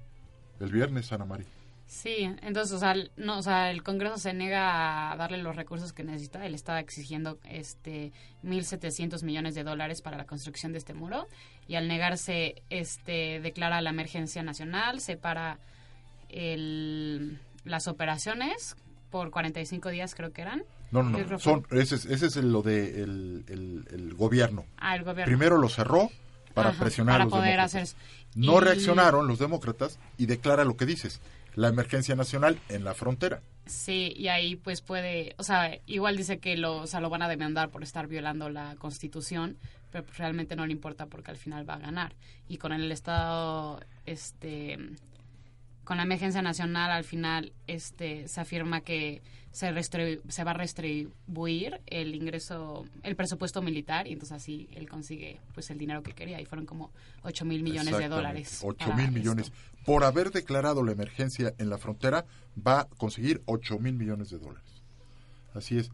C: el viernes, Ana María.
G: Sí, entonces, o sea, el- no, o sea, el Congreso se niega a darle los recursos que necesita. Él está exigiendo este 1.700 millones de dólares para la construcción de este muro y al negarse, este declara la emergencia nacional, separa el, las operaciones por 45 días, creo que eran.
C: No, no, no. Son, ese es, ese es lo de el, el- el gobierno.
G: Ah, el gobierno.
C: Primero lo cerró para
G: Ajá,
C: presionar
G: para
C: a los
G: poder
C: demócratas.
G: hacer.
C: No
G: Y-
C: reaccionaron los demócratas y declara lo que dices, la emergencia nacional en la frontera.
G: Sí, y ahí pues puede, o sea, igual dice que lo, o sea, lo van a demandar por estar violando la Constitución, pero pues, realmente no le importa porque al final va a ganar. Y con el Estado, este, con la emergencia nacional al final, este, se afirma que se, se va a restribuir el ingreso, el presupuesto militar y entonces así él consigue pues el dinero que quería y fueron como 8 mil millones de dólares.
C: 8
G: para
C: mil
G: esto.
C: millones. Por haber declarado la emergencia en la frontera, va a conseguir 8 mil millones de dólares. Así es.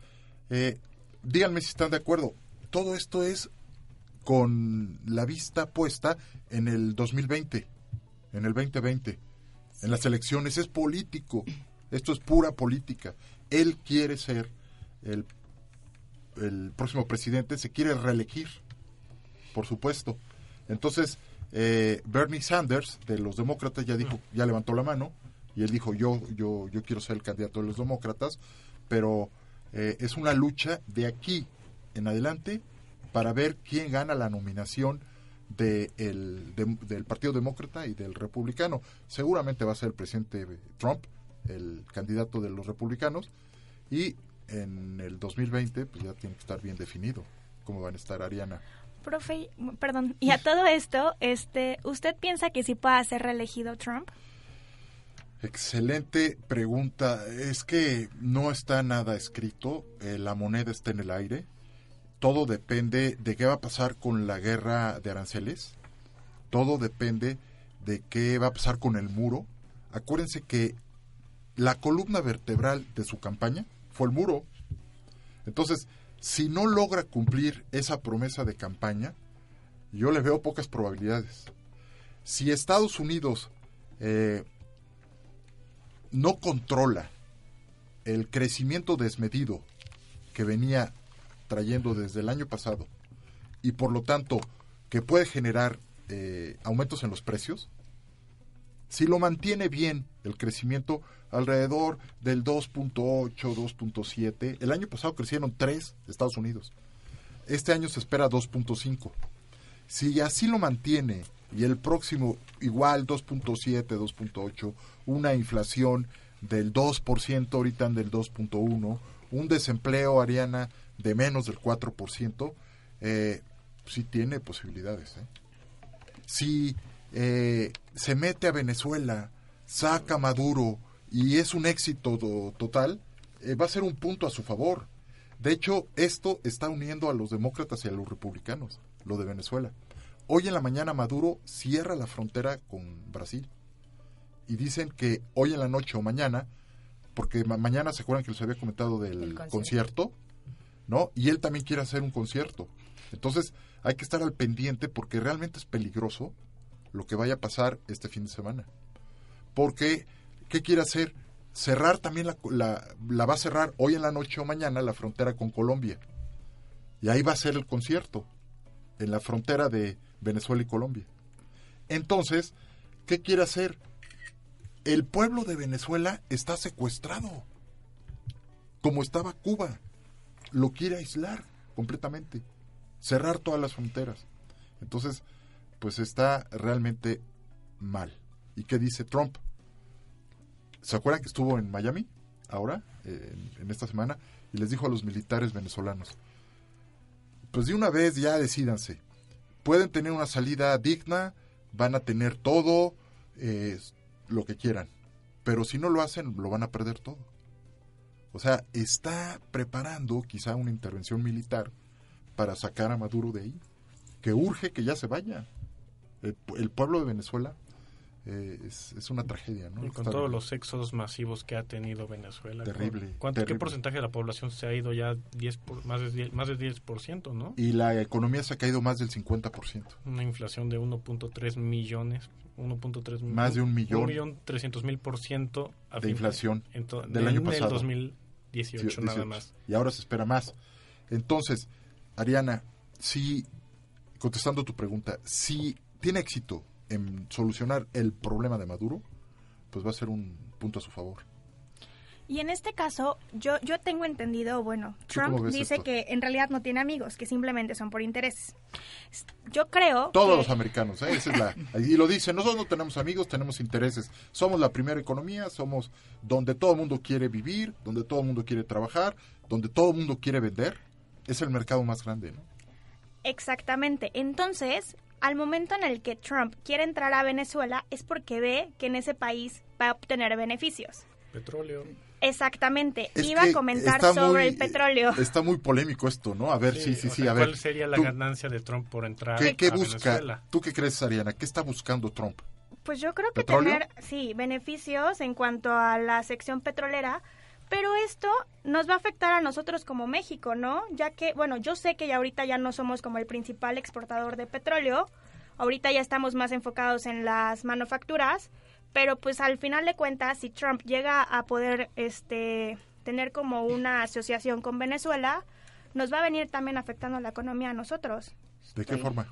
C: Eh, díganme si están de acuerdo. Todo esto es con la vista puesta en el 2020, en el 2020, en las elecciones. Es político. Esto es pura política. Él quiere ser el, próximo presidente, se quiere reelegir, por supuesto. Entonces, eh, Bernie Sanders de los demócratas ya dijo, ya levantó la mano y él dijo yo, yo, yo quiero ser el candidato de los demócratas, pero eh, es una lucha de aquí en adelante para ver quién gana la nominación de el- de- del Partido Demócrata y del Republicano. Seguramente va a ser el presidente Trump, el candidato de los republicanos, y en el 2020 pues ya tiene que estar bien definido cómo van a estar Ariana.
D: Profe, perdón, y a todo esto, este, ¿usted piensa que sí pueda ser reelegido Trump?
C: Excelente pregunta. Es que no está nada escrito, eh, la moneda está en el aire. Todo depende de qué va a pasar con la guerra de aranceles. Todo depende de qué va a pasar con el muro. Acuérdense que la columna vertebral de su campaña fue el muro. Entonces, si no logra cumplir esa promesa de campaña, yo le veo pocas probabilidades. Si Estados Unidos eh, no controla el crecimiento desmedido que venía trayendo desde el año pasado y por lo tanto que puede generar eh, aumentos en los precios, si lo mantiene bien el crecimiento alrededor del 2.8, 2.7, el año pasado crecieron 3 Estados Unidos, este año se espera 2.5. Si así lo mantiene y el próximo igual 2.7, 2.8, una inflación del 2%, ahorita del 2.1, un desempleo, Ariana, de menos del 4%, eh, sí tiene posibilidades. ¿eh? Si eh, se mete a Venezuela, saca a Maduro y es un éxito do- total, eh, va a ser un punto a su favor. De hecho, esto está uniendo a los demócratas y a los republicanos, lo de Venezuela. Hoy en la mañana Maduro cierra la frontera con Brasil y dicen que hoy en la noche o mañana porque ma- mañana se acuerdan que les había comentado del
E: Del
C: concierto.
E: concierto.
C: ¿No? Y él también quiere hacer un concierto. Entonces hay que estar al pendiente porque realmente es peligroso lo que vaya a pasar este fin de semana. Porque, ¿qué quiere hacer? Cerrar también la, la, va a cerrar hoy en la noche o mañana la frontera con Colombia. Y ahí va a ser el concierto, en la frontera de Venezuela y Colombia. Entonces, ¿qué quiere hacer? El pueblo de Venezuela está secuestrado, como estaba Cuba. Lo quiere aislar completamente, cerrar todas las fronteras. Entonces, pues está realmente mal. ¿Y qué dice Trump? ¿Se acuerdan que estuvo en Miami ahora, en, esta semana, y les dijo a los militares venezolanos, pues de una vez ya decídanse, pueden tener una salida digna, van a tener todo, eh, lo que quieran, pero si no lo hacen, lo van a perder todo. O sea, está preparando quizá una intervención militar para sacar a Maduro de ahí, que urge que ya se vaya. El, el pueblo de Venezuela eh, es, es, una tragedia, ¿no?
I: Y con todos los éxodos masivos que ha tenido Venezuela.
C: Terrible.
I: ¿cuánto,
C: terrible.
I: ¿Qué porcentaje de la población se ha ido ya? 10 por, más, de 10, más del 10%, ¿no?
C: Y la economía se ha caído más del 50%.
I: Una inflación de 1.3 millones. 1.3
C: Más de un millón.
I: 1.300.000%
C: de inflación
I: de,
C: del año pasado.
I: 2000, 18,
C: 18,
I: nada más.
C: Y ahora se espera más. Entonces, Ariana, si, contestando tu pregunta, si tiene éxito en solucionar el problema de Maduro, pues va a ser un punto a su favor.
D: Y en este caso, yo, yo tengo entendido, bueno,
C: ¿Tú cómo
D: Trump dice
C: esto?
D: que en realidad no tiene amigos, que simplemente son por intereses. Yo creo
C: Todos
D: que-
C: los americanos, ¿eh? Esa es la, y lo dicen, nosotros no tenemos amigos, tenemos intereses. Somos la primera economía, somos donde todo el mundo quiere vivir, donde todo el mundo quiere trabajar, donde todo el mundo quiere vender. Es el mercado más grande, ¿no?
D: Exactamente. Entonces, al momento en el que Trump quiere entrar a Venezuela es porque ve que en ese país va a obtener beneficios.
I: Petróleo.
D: Exactamente.
C: Es
D: Iba a comentar sobre
C: muy-
D: el petróleo.
C: Está muy polémico esto, ¿no? A ver, sí, sí, sí,
I: sea,
C: a ver.
I: ¿Cuál sería la
C: Tú-
I: ganancia de Trump por entrar
C: ¿Qué, qué
I: a
C: busca?
I: Venezuela?
C: ¿Tú qué crees, Ariana? ¿Qué está buscando Trump?
D: Pues yo creo que
C: ¿Petróleo?
D: tener, sí, beneficios en cuanto a la sección petrolera, pero esto nos va a afectar a nosotros como México, ¿no? Ya que, bueno, yo sé que ya ahorita ya no somos como el principal exportador de petróleo, ahorita ya estamos más enfocados en las manufacturas, pero pues al final de cuentas, si Trump llega a poder, este, tener como una asociación con Venezuela, nos va a venir también afectando la economía a nosotros.
C: ¿De qué forma?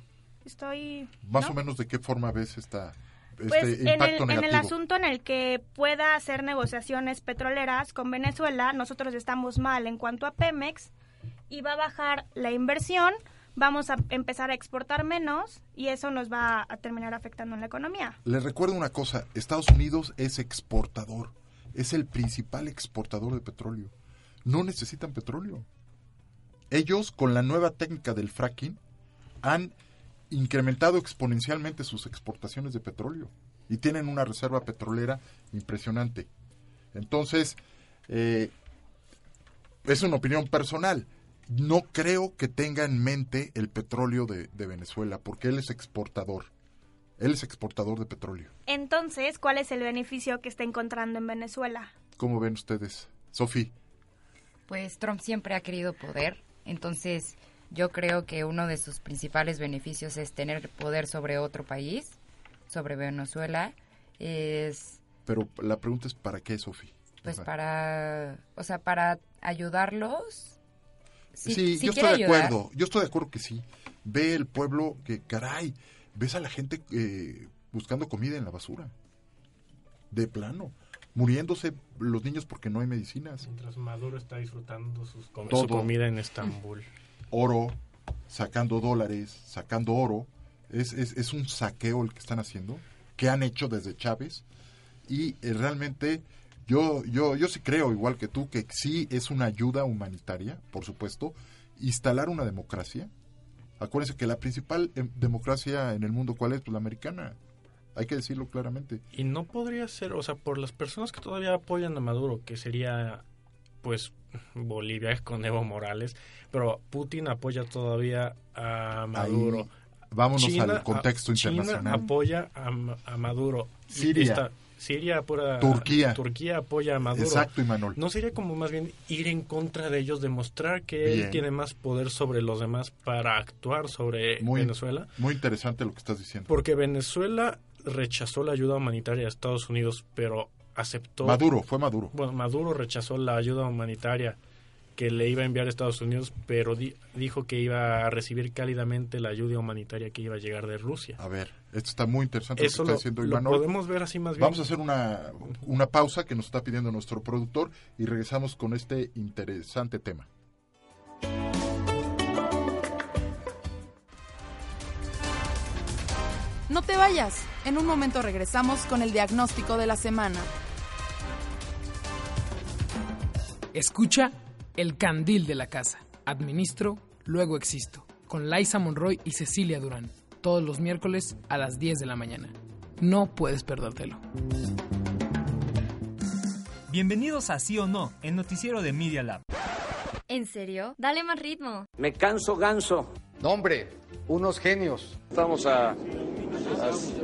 D: Estoy...
C: Más
D: ¿no?
C: o menos de qué forma ves esta, este
D: Pues en el, en el asunto en el que pueda hacer negociaciones petroleras con Venezuela, nosotros estamos mal en cuanto a Pemex y va a bajar la inversión, vamos a empezar a exportar menos y eso nos va a terminar afectando en la economía.
C: Les recuerdo una cosa, Estados Unidos es exportador, es el principal exportador de petróleo. No necesitan petróleo. Ellos, con la nueva técnica del fracking, han incrementado exponencialmente sus exportaciones de petróleo y tienen una reserva petrolera impresionante. Entonces, eh, es una opinión personal. No creo que tenga en mente el petróleo de, de Venezuela, porque él es exportador. Él es exportador de petróleo.
D: Entonces, ¿cuál es el beneficio que está encontrando en Venezuela?
C: ¿Cómo ven ustedes? Sofía,
E: Pues Trump siempre ha querido poder, entonces yo creo que uno de sus principales beneficios es tener poder sobre otro país, sobre Venezuela, es
C: pero la pregunta es ¿para qué, Sofía?
E: pues para, o sea, para ayudarlos.
C: Sí,
E: Si-
C: yo estoy de
E: ayudar,
C: acuerdo, yo estoy de acuerdo que sí. Ve el pueblo que, caray, ves a la gente eh, buscando comida en la basura. De plano. Muriéndose los niños porque no hay medicinas.
I: Mientras Maduro está disfrutando sus com-
C: Todo.
I: su comida en Estambul.
C: Oro, sacando dólares, sacando oro. Es, es, es un saqueo el que están haciendo, que han hecho desde Chávez. Y eh, realmente yo, yo, yo sí creo, igual que tú, que sí es una ayuda humanitaria, por supuesto, instalar una democracia. Acuérdense que la principal em, democracia en el mundo, ¿cuál es? Pues la americana. Hay que decirlo claramente.
I: Y no podría ser, o sea, por las personas que todavía apoyan a Maduro, que sería, pues, Bolivia con Evo Morales, pero Putin apoya todavía a Maduro.
C: Ahí, vámonos
I: China
C: al contexto
I: China
C: internacional.
I: apoya a, Ma- a Maduro.
C: Siria.
I: esta- Siria apura,
C: Turquía.
I: Turquía apoya a Maduro.
C: Exacto, Imanol.
I: ¿No sería como más bien ir en contra de ellos, demostrar que
C: Bien.
I: él tiene más poder sobre los demás para actuar sobre
C: Muy,
I: Venezuela?
C: muy interesante lo que estás diciendo.
I: Porque Venezuela rechazó la ayuda humanitaria de Estados Unidos, pero aceptó...
C: Maduro, fue Maduro.
I: Bueno, Maduro rechazó la ayuda humanitaria que le iba a enviar a Estados Unidos, pero di- dijo que iba a recibir cálidamente la ayuda humanitaria que iba a llegar de Rusia.
C: A ver, esto está muy interesante
I: Eso
C: lo que está diciendo
I: lo
C: Imanol.
I: podemos ver así más bien.
C: Vamos a hacer una, una pausa que nos está pidiendo nuestro productor y regresamos con este interesante tema.
K: No te vayas. En un momento regresamos con el diagnóstico de la semana.
O: Escucha El Candil de la Casa. Administro, luego existo. Con Liza Monroy y Cecilia Durán. Todos los miércoles a las 10 de la mañana. No puedes perdértelo.
P: Bienvenidos a Sí o No, el noticiero de Media Lab.
Q: ¿En serio? Dale más ritmo.
R: Me canso ganso.
S: No, hombre, unos genios.
R: Estamos a, a,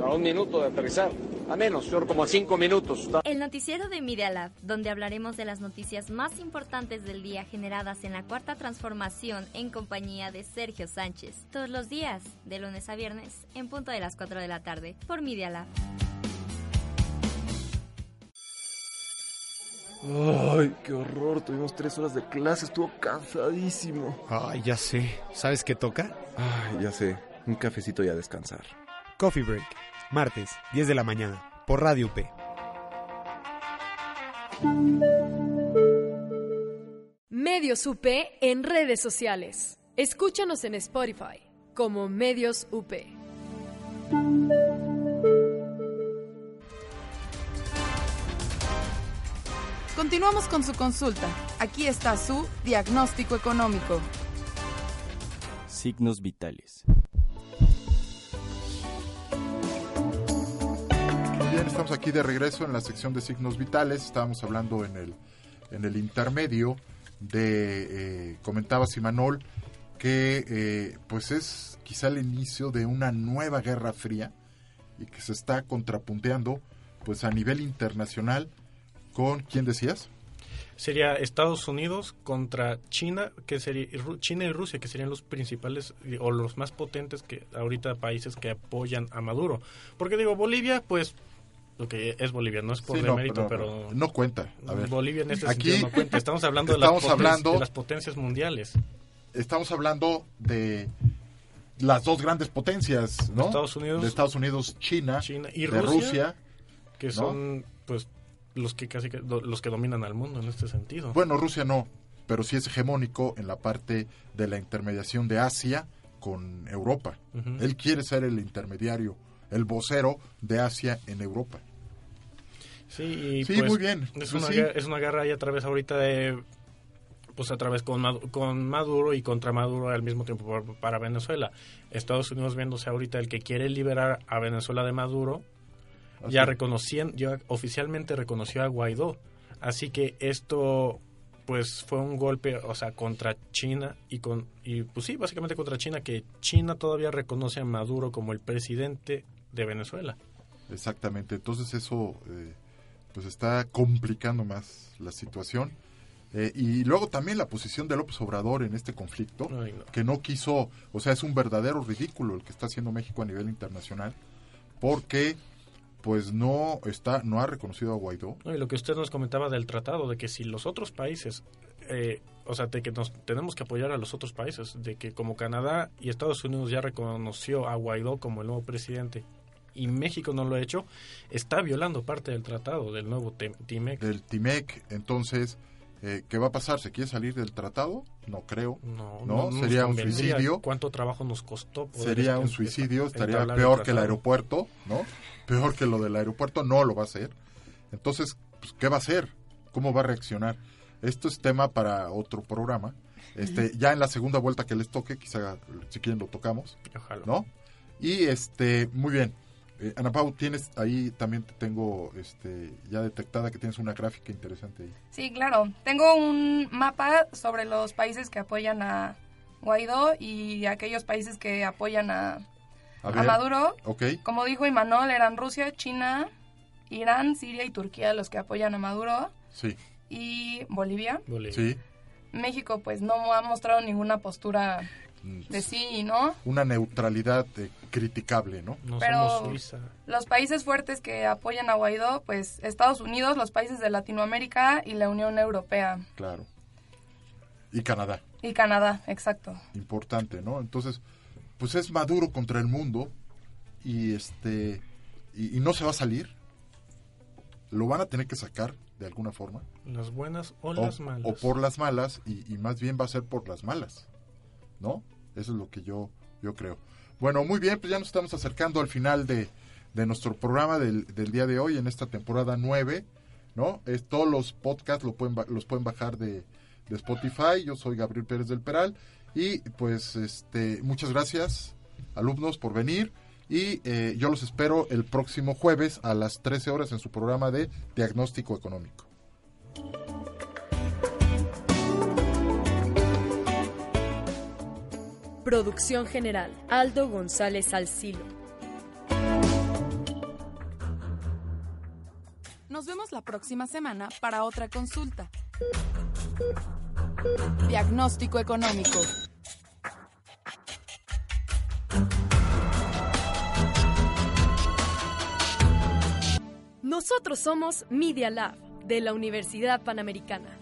R: a un minuto de aterrizar. A menos, yo como a cinco minutos.
Q: El noticiero de Media Lab, donde hablaremos de las noticias más importantes del día generadas en la cuarta transformación en compañía de Sergio Sánchez. Todos los días, de lunes a viernes, en punto de las 4 de la tarde, por Media Lab.
L: Ay, qué horror. Tuvimos tres horas de clase. Estuvo cansadísimo.
M: Ay, ya sé. ¿Sabes qué toca?
L: Ay, ya sé. Un cafecito y a descansar.
M: Coffee Break. Martes, 10 de la mañana. Por Radio UP.
T: Medios UP en redes sociales. Escúchanos en Spotify como Medios UP.
K: Continuamos con su consulta. Aquí está su diagnóstico económico.
N: Signos vitales.
C: Estamos aquí de regreso en la sección de signos vitales. Estábamos hablando en el, en el intermedio de, eh, comentaba Simanol, que eh, pues es quizá el inicio de una nueva guerra fría y que se está contrapunteando pues a nivel internacional con, ¿quién decías?
I: Sería Estados Unidos contra China, que sería China y Rusia, que serían los principales eh, o los más potentes que ahorita países que apoyan a Maduro. Porque digo, Bolivia, pues lo que es Bolivia, no es por
C: Sí, no,
I: demérito,
C: pero
I: pero,
C: no cuenta. A ver.
I: Bolivia en este
C: Aquí
I: sentido no cuenta. Estamos hablando,
C: estamos
I: de, las
C: hablando-
I: de las potencias mundiales.
C: Estamos hablando de las dos grandes potencias, ¿no?
I: Estados Unidos.
C: de Estados Unidos, China,
I: China y
C: de
I: Rusia,
C: Rusia
I: que
C: ¿no?
I: son pues los que casi los que dominan al mundo en este sentido.
C: Bueno, Rusia no, pero sí es hegemónico en la parte de la intermediación de Asia con Europa. Él quiere ser el intermediario, el vocero de Asia en Europa.
I: Sí, y
C: Sí,
I: pues,
C: muy bien.
I: Es,
C: Pues
I: una,
C: sí.
I: es una guerra ahí a través ahorita de pues a través con, con Maduro y contra Maduro al mismo tiempo por- para Venezuela. Estados Unidos viéndose ahorita el que quiere liberar a Venezuela de Maduro,
C: Así.
I: ya reconocían, ya oficialmente reconoció a Guaidó. Así que esto pues fue un golpe, o sea, contra China y con y pues sí, básicamente contra China que China todavía reconoce a Maduro como el presidente de Venezuela.
C: Exactamente. Entonces eso eh, pues está complicando más la situación. Eh, y luego también la posición de López Obrador en este conflicto,
I: Ay, no.
C: que no quiso, o sea, es un verdadero ridículo el que está haciendo México a nivel internacional, porque pues no está, no ha reconocido a Guaidó.
I: No, y lo que usted nos comentaba del tratado, de que si los otros países, eh, o sea, de que nos tenemos que apoyar a los otros países, de que como Canadá y Estados Unidos ya reconoció a Guaidó como el nuevo presidente y México no lo ha hecho, está violando parte del tratado del nuevo TIMEC.
C: Del TIMEC, entonces, eh, ¿qué va a pasar? ¿Se quiere salir del tratado? No creo.
I: No,
C: No,
I: nos
C: sería un suicidio.
I: ¿Cuánto trabajo nos costó? poder
C: Sería
I: este-
C: un suicidio, estaría peor que el aeropuerto, ¿no? Peor que lo del aeropuerto, no lo va a hacer. Entonces, pues, ¿qué va a hacer? ¿Cómo va a reaccionar? Esto es tema para otro programa. Este, ya en la segunda vuelta que les toque, quizá si quieren lo tocamos,
I: Ojalá.
C: ¿no? Y este, muy bien. Eh, Ana Pau, tienes ahí también te tengo este ya detectada que tienes una gráfica interesante ahí.
F: Sí, claro. Tengo un mapa sobre los países que apoyan a Guaidó y aquellos países que apoyan a,
C: A
F: a
C: ver,
F: Maduro.
C: Ok.
F: Como dijo Imanol, eran Rusia, China Irán, Siria y Turquía los que apoyan a Maduro.
C: Sí.
F: Y Bolivia.
C: Sí.
F: México pues no ha mostrado ninguna postura de sí y no.
C: Una neutralidad eh, criticable, ¿no?
I: No
F: Pero
I: somos Suiza.
F: los países fuertes que apoyan a Guaidó, pues Estados Unidos, los países de Latinoamérica y la Unión Europea.
C: Claro. Y Canadá.
F: Y Canadá, exacto.
C: Importante, ¿no? Entonces, pues es Maduro contra el mundo y este y, y no se va a salir. Lo van a tener que sacar de alguna forma.
I: Las buenas o,
C: O,
I: las malas.
C: o por las malas y, y más bien va a ser por las malas. ¿No? Eso es lo que yo, yo creo. Bueno, muy bien, pues ya nos estamos acercando al final de, de nuestro programa del, del día de hoy en esta temporada 9, ¿no? Es, todos los podcasts lo pueden, los pueden bajar de, de Spotify. Yo soy Gabriel Pérez del Peral y pues este muchas gracias alumnos por venir y eh, yo los espero el próximo jueves a las 13 horas en su programa de diagnóstico económico.
T: Producción general, Aldo González Salcilo.
K: Nos vemos la próxima semana para otra consulta. Diagnóstico económico.
T: Nosotros somos Media Lab de la Universidad Panamericana.